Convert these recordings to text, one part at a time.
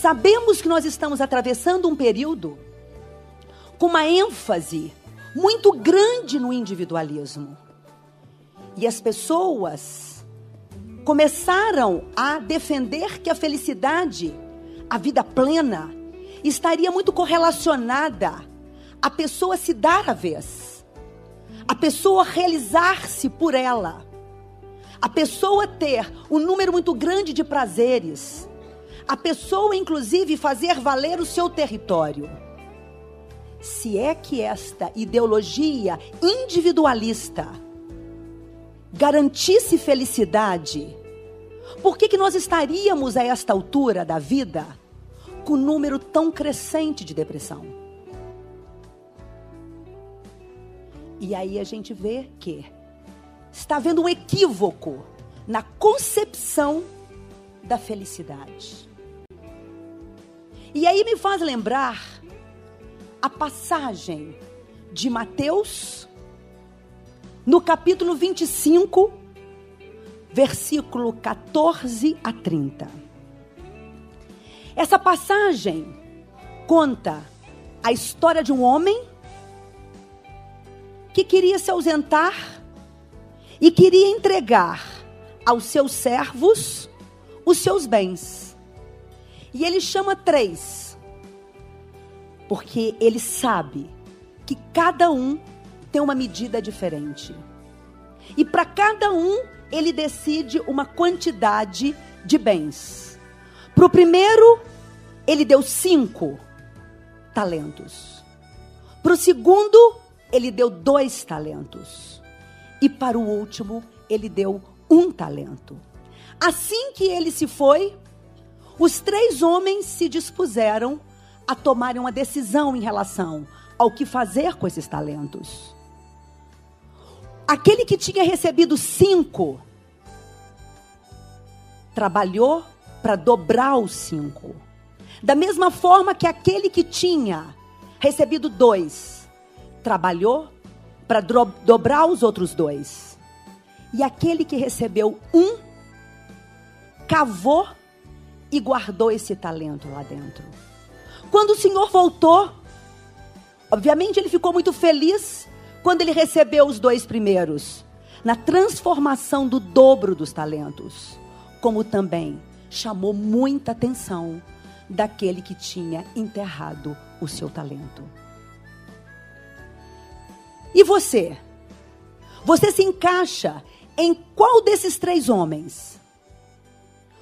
Sabemos que nós estamos atravessando um período com uma ênfase muito grande no individualismo. E as pessoas começaram a defender que a felicidade, a vida plena, estaria muito correlacionada à pessoa se dar a vez, a pessoa realizar-se por ela, a pessoa ter um número muito grande de prazeres, a pessoa, inclusive, fazer valer o seu território. Se é que esta ideologia individualista garantisse felicidade, por que, que nós estaríamos a esta altura da vida com um número tão crescente de depressão? E aí a gente vê que está havendo um equívoco na concepção da felicidade. E aí me faz lembrar a passagem de Mateus, no capítulo 25, versículo 14 a 30. Essa passagem conta a história de um homem que queria se ausentar e queria entregar aos seus servos os seus bens. E ele chama três, porque ele sabe que cada um tem uma medida diferente. E para cada um, ele decide uma quantidade de bens. Para o primeiro, ele deu cinco talentos. Para o segundo, ele deu dois talentos. E para o último, ele deu um talento. Assim que ele se foi, os três homens se dispuseram a tomarem uma decisão em relação ao que fazer com esses talentos. Aquele que tinha recebido cinco trabalhou para dobrar os cinco. Da mesma forma que aquele que tinha recebido dois trabalhou para dobrar os outros dois. E aquele que recebeu um cavou e guardou esse talento lá dentro. Quando o Senhor voltou, obviamente ele ficou muito feliz quando ele recebeu os dois primeiros, na transformação do dobro dos talentos, como também chamou muita atenção daquele que tinha enterrado o seu talento. E você? Você se encaixa em qual desses três homens?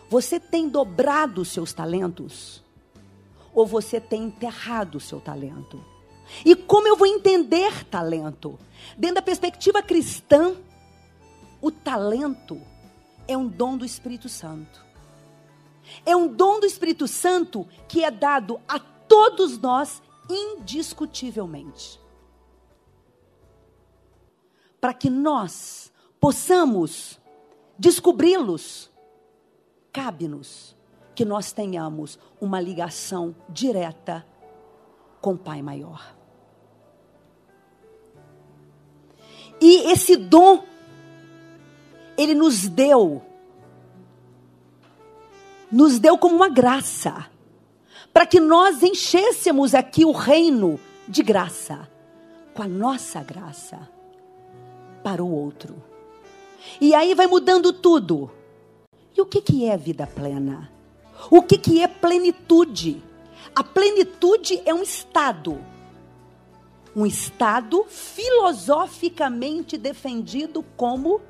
Você tem dobrado os seus talentos? Ou você tem enterrado o seu talento? E como eu vou entender talento? Dentro da perspectiva cristã, o talento é um dom do Espírito Santo. É um dom do Espírito Santo que é dado a todos nós indiscutivelmente. Para que nós possamos descobri-los cabe-nos que nós tenhamos uma ligação direta com o Pai maior. E esse dom, Ele nos deu, nos deu como uma graça, para que nós enchêssemos aqui o reino de graça, com a nossa graça, para o outro. E aí vai mudando tudo. E o que, que é vida plena? O que, que é plenitude? A plenitude é um estado. Um estado filosoficamente defendido como,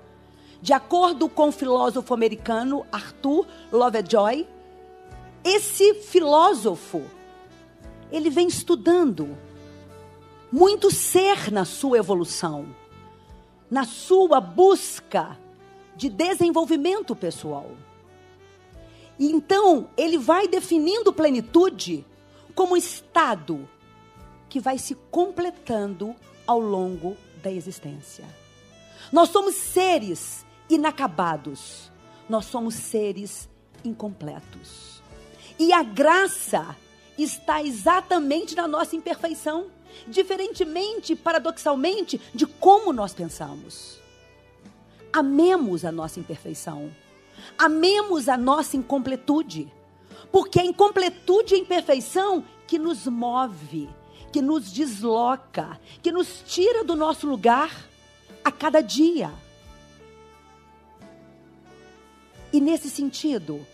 de acordo com o filósofo americano Arthur Lovejoy, esse filósofo, ele vem estudando muito ser na sua evolução, na sua busca de desenvolvimento pessoal. E então, ele vai definindo plenitude como estado que vai se completando ao longo da existência. Nós somos seres inacabados. Nós somos seres incompletos. E a graça está exatamente na nossa imperfeição, diferentemente, paradoxalmente, de como nós pensamos. Amemos a nossa imperfeição. Amemos a nossa incompletude. Porque é a incompletude e a imperfeição que nos move, que nos desloca, que nos tira do nosso lugar a cada dia. E nesse sentido,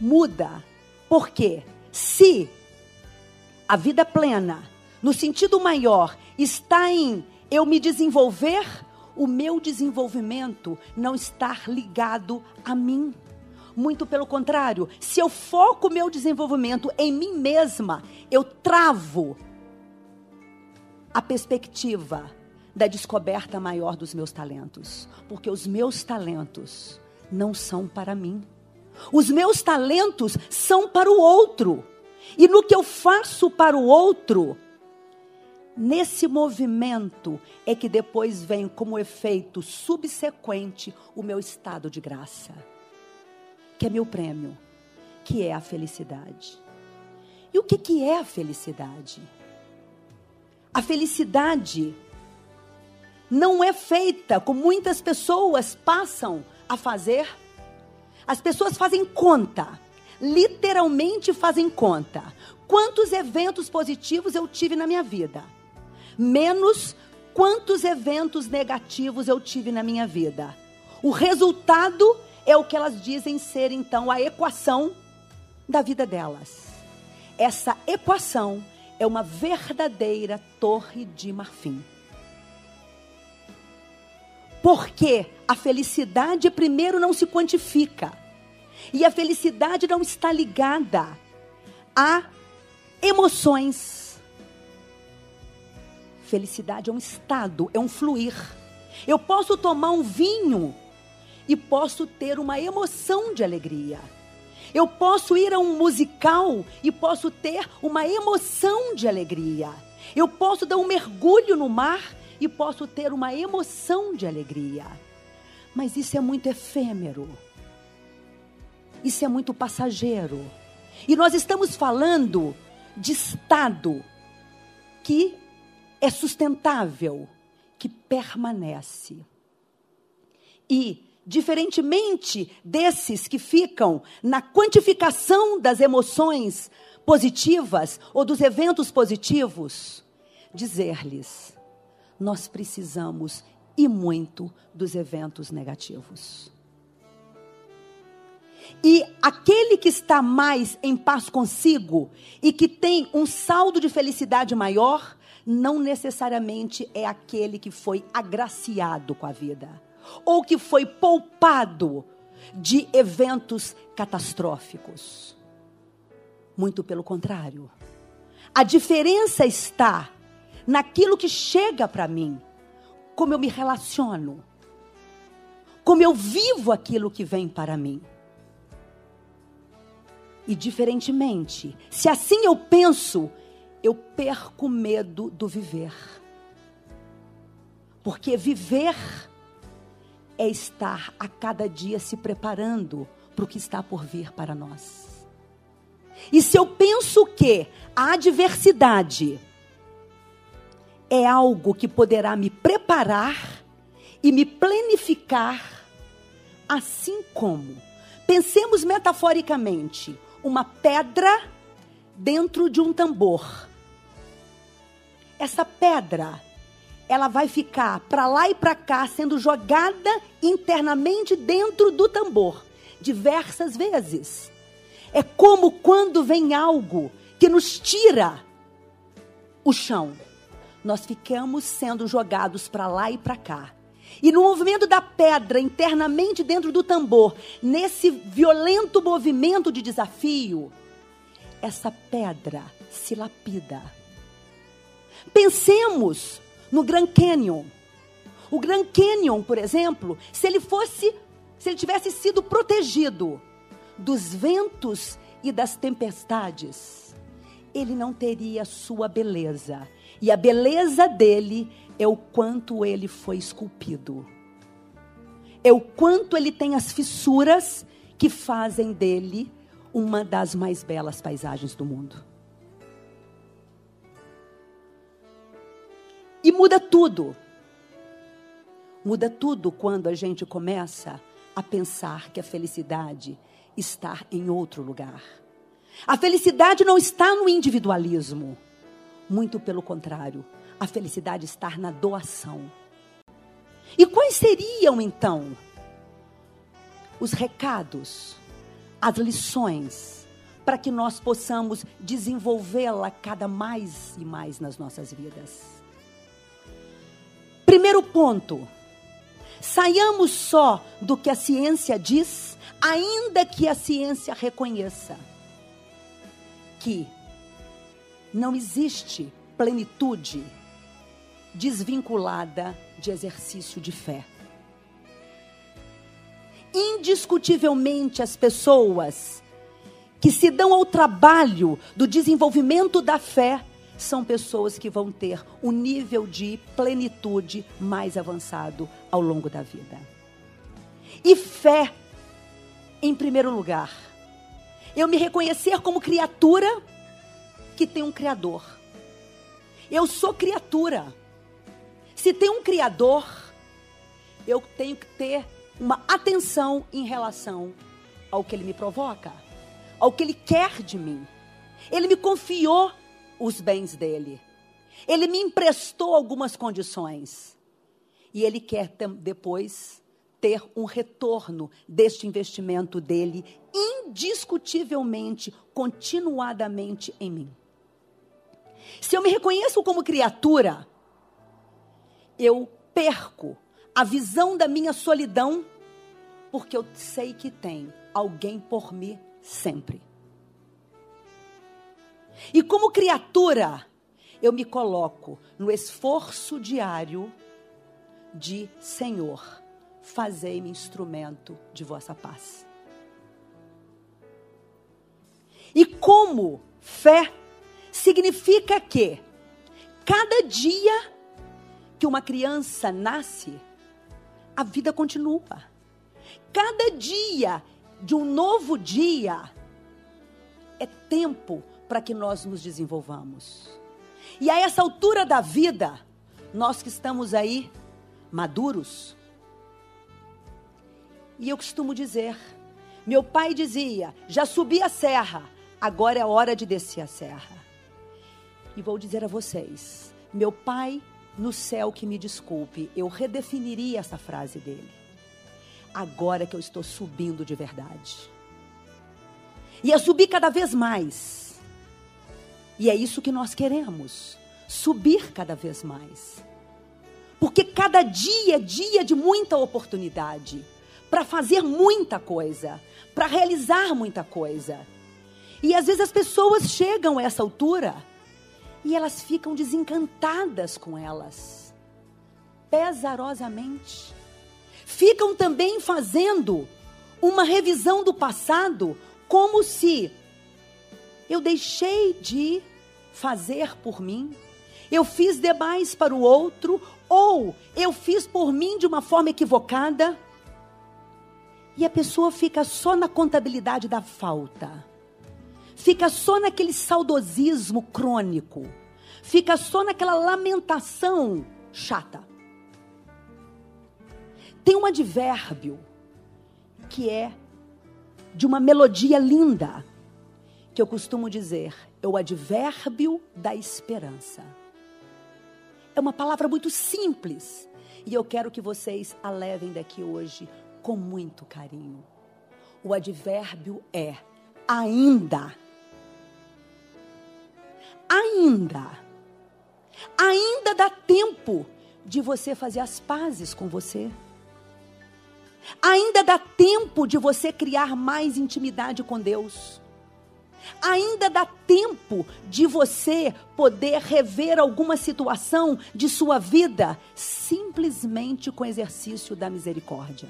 muda. Porque se a vida plena, no sentido maior, está em eu me desenvolver, o meu desenvolvimento não está ligado a mim. Muito pelo contrário, se eu foco o meu desenvolvimento em mim mesma, eu travo a perspectiva da descoberta maior dos meus talentos, porque os meus talentos não são para mim. Os meus talentos são para o outro. E no que eu faço para o outro, nesse movimento é que depois vem como efeito subsequente o meu estado de graça, que é meu prêmio, que é a felicidade. E o que, que é a felicidade? A felicidade não é feita como muitas pessoas passam a fazer. As pessoas fazem conta, literalmente fazem conta. Quantos eventos positivos eu tive na minha vida? Menos quantos eventos negativos eu tive na minha vida. O resultado é o que elas dizem ser então a equação da vida delas. Essa equação é uma verdadeira torre de marfim. Porque a felicidade, primeiro, não se quantifica. E a felicidade não está ligada a emoções. Felicidade é um estado, é um fluir. Eu posso tomar um vinho e posso ter uma emoção de alegria. Eu posso ir a um musical e posso ter uma emoção de alegria. Eu posso dar um mergulho no mar e posso ter uma emoção de alegria. Mas isso é muito efêmero. Isso é muito passageiro. E nós estamos falando de estado que é sustentável, que permanece. E, diferentemente desses que ficam na quantificação das emoções positivas ou dos eventos positivos, dizer-lhes: nós precisamos e muito dos eventos negativos. E aquele que está mais em paz consigo e que tem um saldo de felicidade maior, não necessariamente é aquele que foi agraciado com a vida ou que foi poupado de eventos catastróficos. Muito pelo contrário. A diferença está naquilo que chega para mim, como eu me relaciono, como eu vivo aquilo que vem para mim. E diferentemente, se assim eu penso, eu perco medo do viver. Porque viver é estar a cada dia se preparando para o que está por vir para nós. E se eu penso que a adversidade é algo que poderá me preparar e me planificar, assim como, pensemos metaforicamente, uma pedra dentro de um tambor. Essa pedra, ela vai ficar para lá e para cá, sendo jogada internamente dentro do tambor, diversas vezes. É como quando vem algo que nos tira o chão nós ficamos sendo jogados para lá e para cá. E no movimento da pedra internamente dentro do tambor, nesse violento movimento de desafio, essa pedra se lapida. Pensemos no Grand Canyon. O Grand Canyon, por exemplo, se ele fosse, se ele tivesse sido protegido dos ventos e das tempestades, ele não teria sua beleza e a beleza dele é o quanto ele foi esculpido. É o quanto ele tem as fissuras que fazem dele uma das mais belas paisagens do mundo. E muda tudo. Muda tudo quando a gente começa a pensar que a felicidade está em outro lugar. A felicidade não está no individualismo. Muito pelo contrário, a felicidade está na doação. E quais seriam então os recados, as lições, para que nós possamos desenvolvê-la cada mais e mais nas nossas vidas? Primeiro ponto, saiamos só do que a ciência diz, ainda que a ciência reconheça que não existe plenitude desvinculada de exercício de fé. Indiscutivelmente, as pessoas que se dão ao trabalho do desenvolvimento da fé são pessoas que vão ter um nível de plenitude mais avançado ao longo da vida. E fé, em primeiro lugar, eu me reconhecer como criatura que tem um Criador. Eu sou criatura. Se tem um Criador, eu tenho que ter uma atenção em relação ao que Ele me provoca, ao que Ele quer de mim. Ele me confiou os bens dele. Ele me emprestou algumas condições. E Ele quer depois ter um retorno deste investimento dele, indiscutivelmente, continuadamente em mim. Se eu me reconheço como criatura, eu perco a visão da minha solidão, porque eu sei que tem alguém por mim sempre. E como criatura, eu me coloco no esforço diário de Senhor, fazei-me instrumento de vossa paz. E como fé significa que cada dia que uma criança nasce, a vida continua. Cada dia de um novo dia é tempo para que nós nos desenvolvamos. E a essa altura da vida, nós que estamos aí maduros, e eu costumo dizer, meu pai dizia: já subi a serra, agora é hora de descer a serra. E vou dizer a vocês: meu pai no céu que me desculpe, eu redefiniria essa frase dele. Agora que eu estou subindo de verdade. E é subir cada vez mais. E é isso que nós queremos: subir cada vez mais. Porque cada dia é dia de muita oportunidade para fazer muita coisa, para realizar muita coisa. E às vezes as pessoas chegam a essa altura e elas ficam desencantadas com elas, pesarosamente. Ficam também fazendo uma revisão do passado, como se eu deixei de fazer por mim, eu fiz demais para o outro, ou eu fiz por mim de uma forma equivocada. E a pessoa fica só na contabilidade da falta fica só naquele saudosismo crônico, fica só naquela lamentação chata. Tem um advérbio que é de uma melodia linda, que eu costumo dizer, é o advérbio da esperança. É uma palavra muito simples, e eu quero que vocês a levem daqui hoje com muito carinho. O advérbio é ainda ainda, ainda dá tempo de você fazer as pazes com você. Ainda dá tempo de você criar mais intimidade com Deus. Ainda dá tempo de você poder rever alguma situação de sua vida simplesmente com exercício da misericórdia.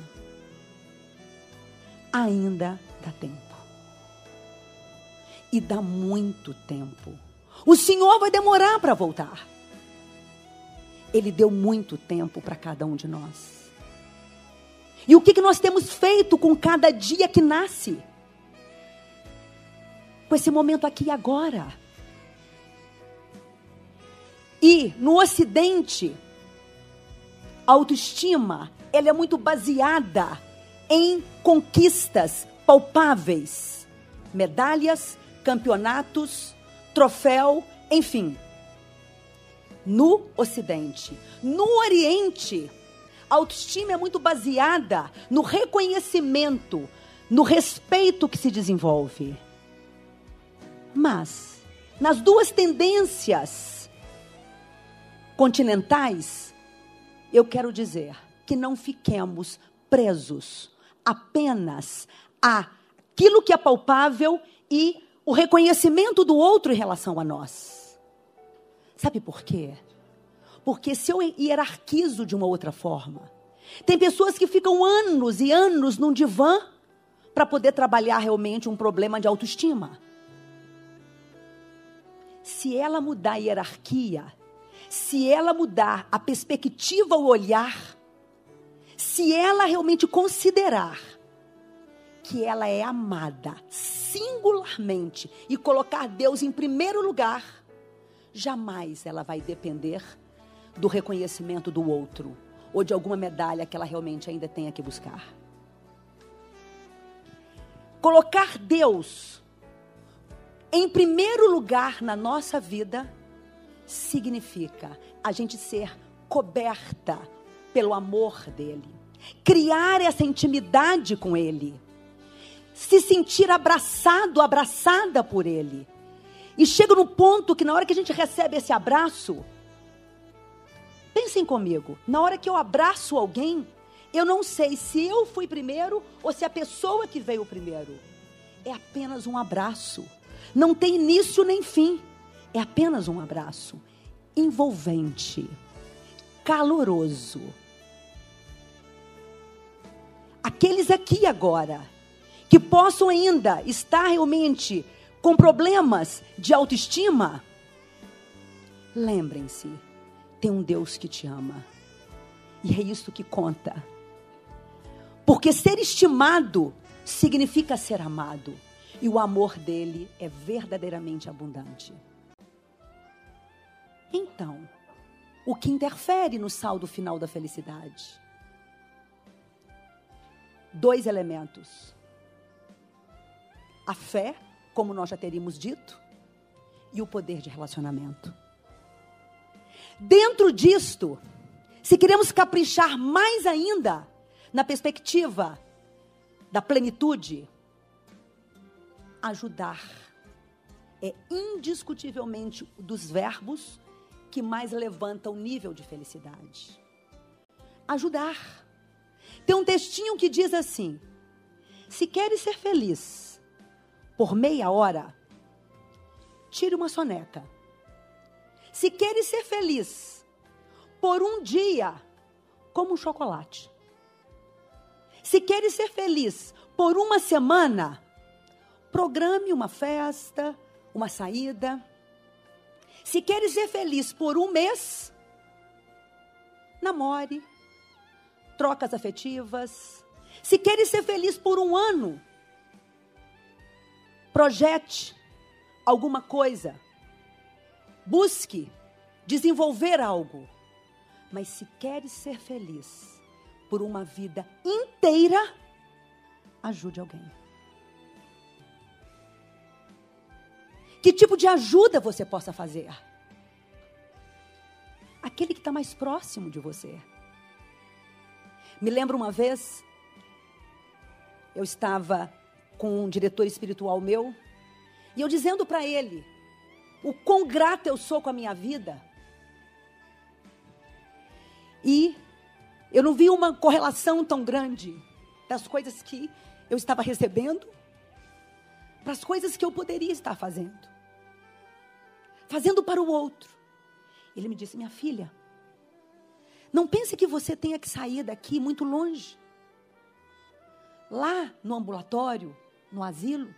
Ainda dá tempo. E dá muito tempo. O Senhor vai demorar para voltar. Ele deu muito tempo para cada um de nós. E o que, que nós temos feito com cada dia que nasce? Com esse momento aqui e agora. E no Ocidente, a autoestima ela é muito baseada em conquistas palpáveis, medalhas, campeonatos, troféu, enfim. No Ocidente. No Oriente, a autoestima é muito baseada no reconhecimento, no respeito que se desenvolve. Mas, nas duas tendências continentais, eu quero dizer que não fiquemos presos apenas àquilo que é palpável e o reconhecimento do outro em relação a nós. Sabe por quê? Porque se eu hierarquizo de uma outra forma, tem pessoas que ficam anos e anos num divã para poder trabalhar realmente um problema de autoestima. Se ela mudar a hierarquia, se ela mudar a perspectiva, o olhar, se ela realmente considerar que ela é amada singularmente e colocar Deus em primeiro lugar, jamais ela vai depender do reconhecimento do outro ou de alguma medalha que ela realmente ainda tenha que buscar. Colocar Deus em primeiro lugar na nossa vida significa a gente ser coberta pelo amor dele, criar essa intimidade com ele, se sentir abraçado, abraçada por ele. E chega no ponto que na hora que a gente recebe esse abraço, Pensem comigo, na hora que eu abraço alguém, eu não sei se eu fui primeiro ou se a pessoa que veio primeiro. É apenas um abraço. Não tem início nem fim. É apenas um abraço envolvente, caloroso. Aqueles aqui agora que possam ainda estar realmente com problemas de autoestima, lembrem-se tem um Deus que te ama. E é isso que conta. Porque ser estimado significa ser amado. E o amor dele é verdadeiramente abundante. Então, o que interfere no saldo final da felicidade? Dois elementos: a fé, como nós já teríamos dito, e o poder de relacionamento. Dentro disto, se queremos caprichar mais ainda na perspectiva da plenitude, ajudar é indiscutivelmente dos verbos que mais levanta o nível de felicidade. Ajudar. Tem um textinho que diz assim: se queres ser feliz por meia hora, tire uma soneca se queres ser feliz por um dia, como um chocolate. Se queres ser feliz por uma semana, programe uma festa, uma saída. Se queres ser feliz por um mês, namore, trocas afetivas. Se queres ser feliz por um ano, projete alguma coisa Busque desenvolver algo. Mas se queres ser feliz por uma vida inteira, ajude alguém. Que tipo de ajuda você possa fazer? Aquele que está mais próximo de você. Me lembro uma vez, eu estava com um diretor espiritual meu, e eu dizendo para ele o quão grata eu sou com a minha vida. E eu não vi uma correlação tão grande das coisas que eu estava recebendo para as coisas que eu poderia estar fazendo. Fazendo para o outro. Ele me disse: Minha filha, não pense que você tenha que sair daqui muito longe. Lá no ambulatório, no asilo,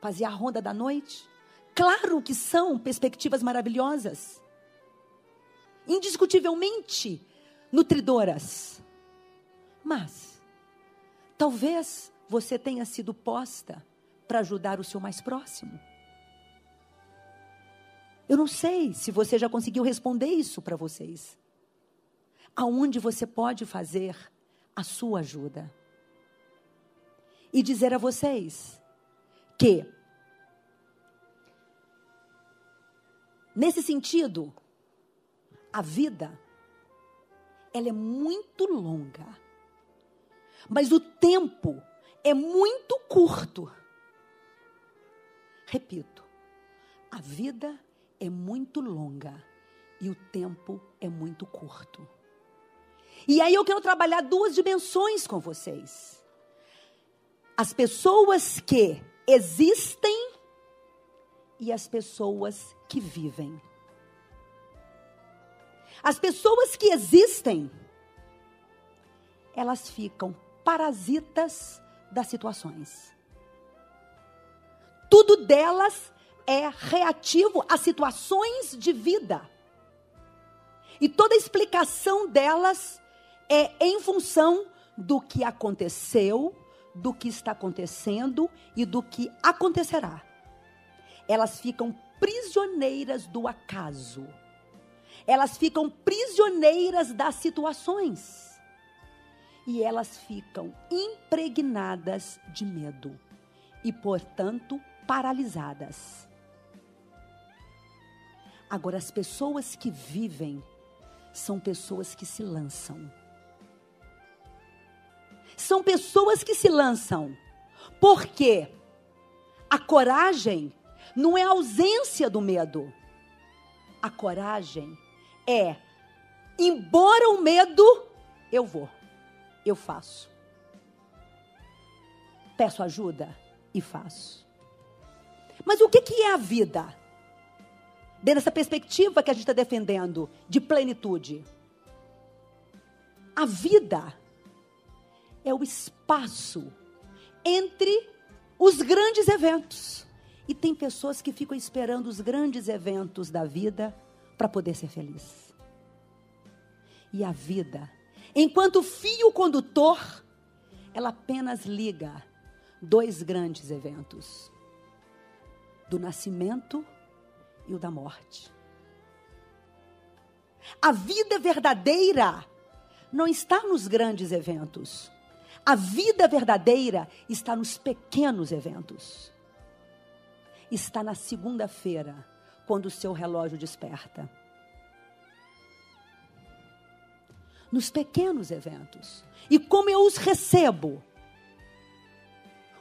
fazia a ronda da noite. Claro que são perspectivas maravilhosas. Indiscutivelmente nutridoras. Mas, talvez você tenha sido posta para ajudar o seu mais próximo. Eu não sei se você já conseguiu responder isso para vocês. Aonde você pode fazer a sua ajuda? E dizer a vocês que Nesse sentido, a vida ela é muito longa. Mas o tempo é muito curto. Repito, a vida é muito longa e o tempo é muito curto. E aí eu quero trabalhar duas dimensões com vocês. As pessoas que existem e as pessoas que vivem. As pessoas que existem, elas ficam parasitas das situações. Tudo delas é reativo a situações de vida. E toda a explicação delas é em função do que aconteceu, do que está acontecendo e do que acontecerá. Elas ficam prisioneiras do acaso. Elas ficam prisioneiras das situações. E elas ficam impregnadas de medo e, portanto, paralisadas. Agora, as pessoas que vivem são pessoas que se lançam. São pessoas que se lançam. Porque a coragem não é a ausência do medo. A coragem é, embora o medo, eu vou, eu faço. Peço ajuda e faço. Mas o que, que é a vida? Dentro dessa perspectiva que a gente está defendendo de plenitude. A vida é o espaço entre os grandes eventos. E tem pessoas que ficam esperando os grandes eventos da vida para poder ser feliz. E a vida, enquanto fio condutor, ela apenas liga dois grandes eventos: do nascimento o da morte. A vida verdadeira não está nos grandes eventos. A vida verdadeira está nos pequenos eventos. Está na segunda-feira, quando o seu relógio desperta. Nos pequenos eventos. E como eu os recebo.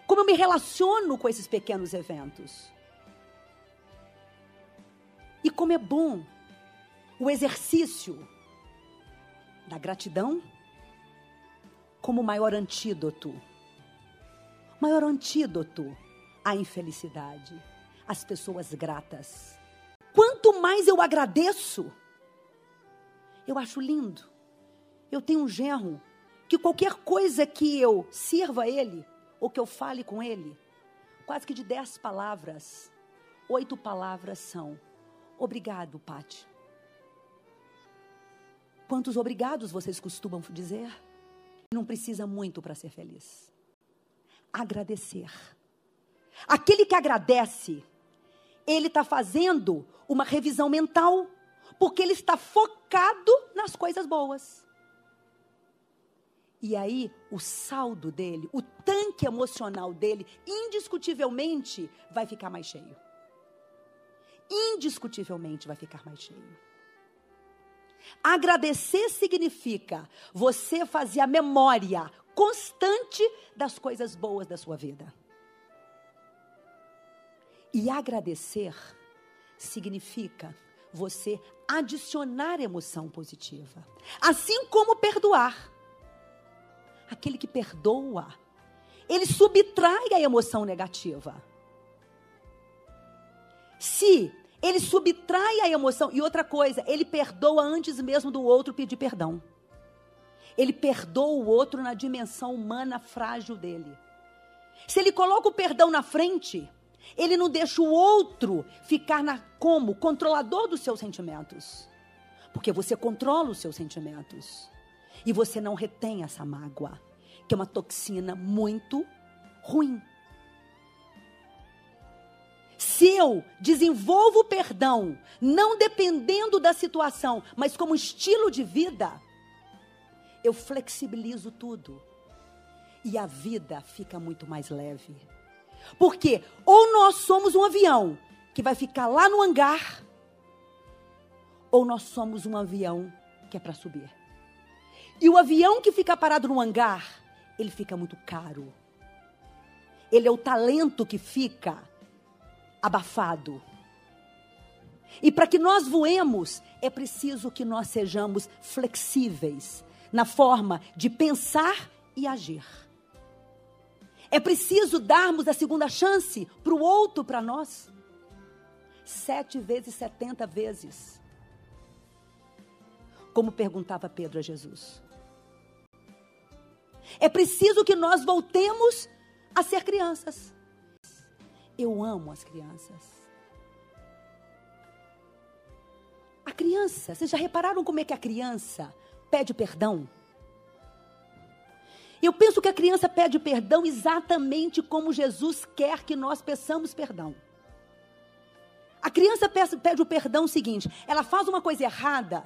Como eu me relaciono com esses pequenos eventos. E como é bom o exercício da gratidão como maior antídoto. Maior antídoto à infelicidade, às pessoas gratas. Quanto mais eu agradeço, eu acho lindo. Eu tenho um genro que qualquer coisa que eu sirva a ele, ou que eu fale com ele, quase que de dez palavras, oito palavras são: Obrigado, Pati. Quantos obrigados vocês costumam dizer? Não precisa muito para ser feliz. Agradecer. Aquele que agradece, ele está fazendo uma revisão mental, porque ele está focado nas coisas boas. E aí, o saldo dele, o tanque emocional dele, indiscutivelmente vai ficar mais cheio. Indiscutivelmente vai ficar mais cheio. Agradecer significa você fazer a memória constante das coisas boas da sua vida. E agradecer significa você adicionar emoção positiva. Assim como perdoar. Aquele que perdoa, ele subtrai a emoção negativa. Se ele subtrai a emoção. E outra coisa, ele perdoa antes mesmo do outro pedir perdão. Ele perdoa o outro na dimensão humana frágil dele. Se ele coloca o perdão na frente, ele não deixa o outro ficar na, como controlador dos seus sentimentos. Porque você controla os seus sentimentos. E você não retém essa mágoa, que é uma toxina muito ruim. Se eu desenvolvo o perdão, não dependendo da situação, mas como estilo de vida, eu flexibilizo tudo. E a vida fica muito mais leve. Porque ou nós somos um avião que vai ficar lá no hangar, ou nós somos um avião que é para subir. E o avião que fica parado no hangar, ele fica muito caro. Ele é o talento que fica abafado. E para que nós voemos, é preciso que nós sejamos flexíveis na forma de pensar e agir. É preciso darmos a segunda chance para o outro, para nós. Sete vezes, setenta vezes. Como perguntava Pedro a Jesus. É preciso que nós voltemos a ser crianças. Eu amo as crianças. A criança, vocês já repararam como é que a criança pede perdão? Eu penso que a criança pede perdão exatamente como Jesus quer que nós peçamos perdão. A criança pede o perdão seguinte: ela faz uma coisa errada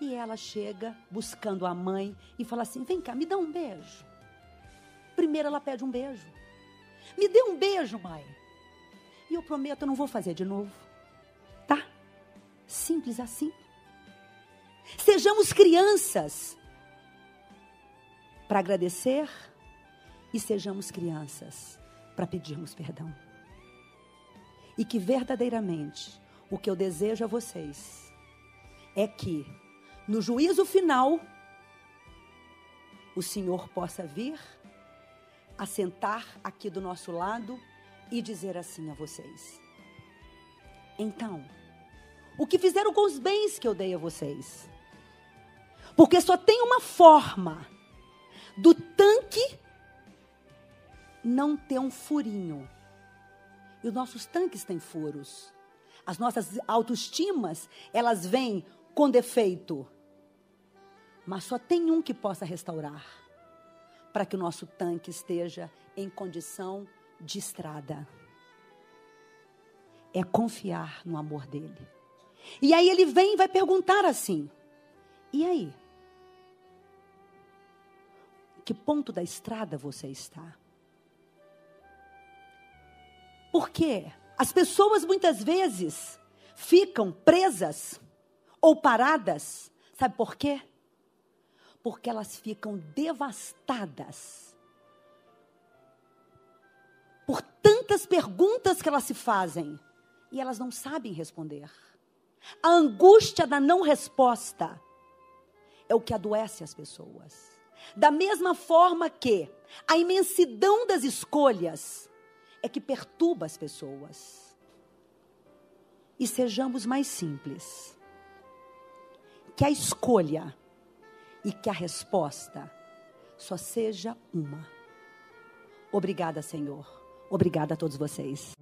e ela chega buscando a mãe e fala assim: vem cá, me dá um beijo. Primeiro ela pede um beijo. Me dê um beijo, mãe. E eu prometo, eu não vou fazer de novo. Tá? Simples assim. Sejamos crianças para agradecer e sejamos crianças para pedirmos perdão. E que verdadeiramente o que eu desejo a vocês é que no juízo final o Senhor possa vir, assentar aqui do nosso lado e dizer assim a vocês: Então, o que fizeram com os bens que eu dei a vocês? Porque só tem uma forma do tanque não ter um furinho. E os nossos tanques têm furos. As nossas autoestimas, elas vêm com defeito. Mas só tem um que possa restaurar para que o nosso tanque esteja em condição de estrada. É confiar no amor dele. E aí ele vem e vai perguntar assim: e aí? Que ponto da estrada você está? Porque as pessoas muitas vezes ficam presas ou paradas, sabe por quê? Porque elas ficam devastadas tantas perguntas que elas se fazem e elas não sabem responder. A angústia da não resposta é o que adoece as pessoas. Da mesma forma que a imensidão das escolhas é que perturba as pessoas. E sejamos mais simples. Que a escolha e que a resposta só seja uma. Obrigada, Senhor. Obrigada a todos vocês.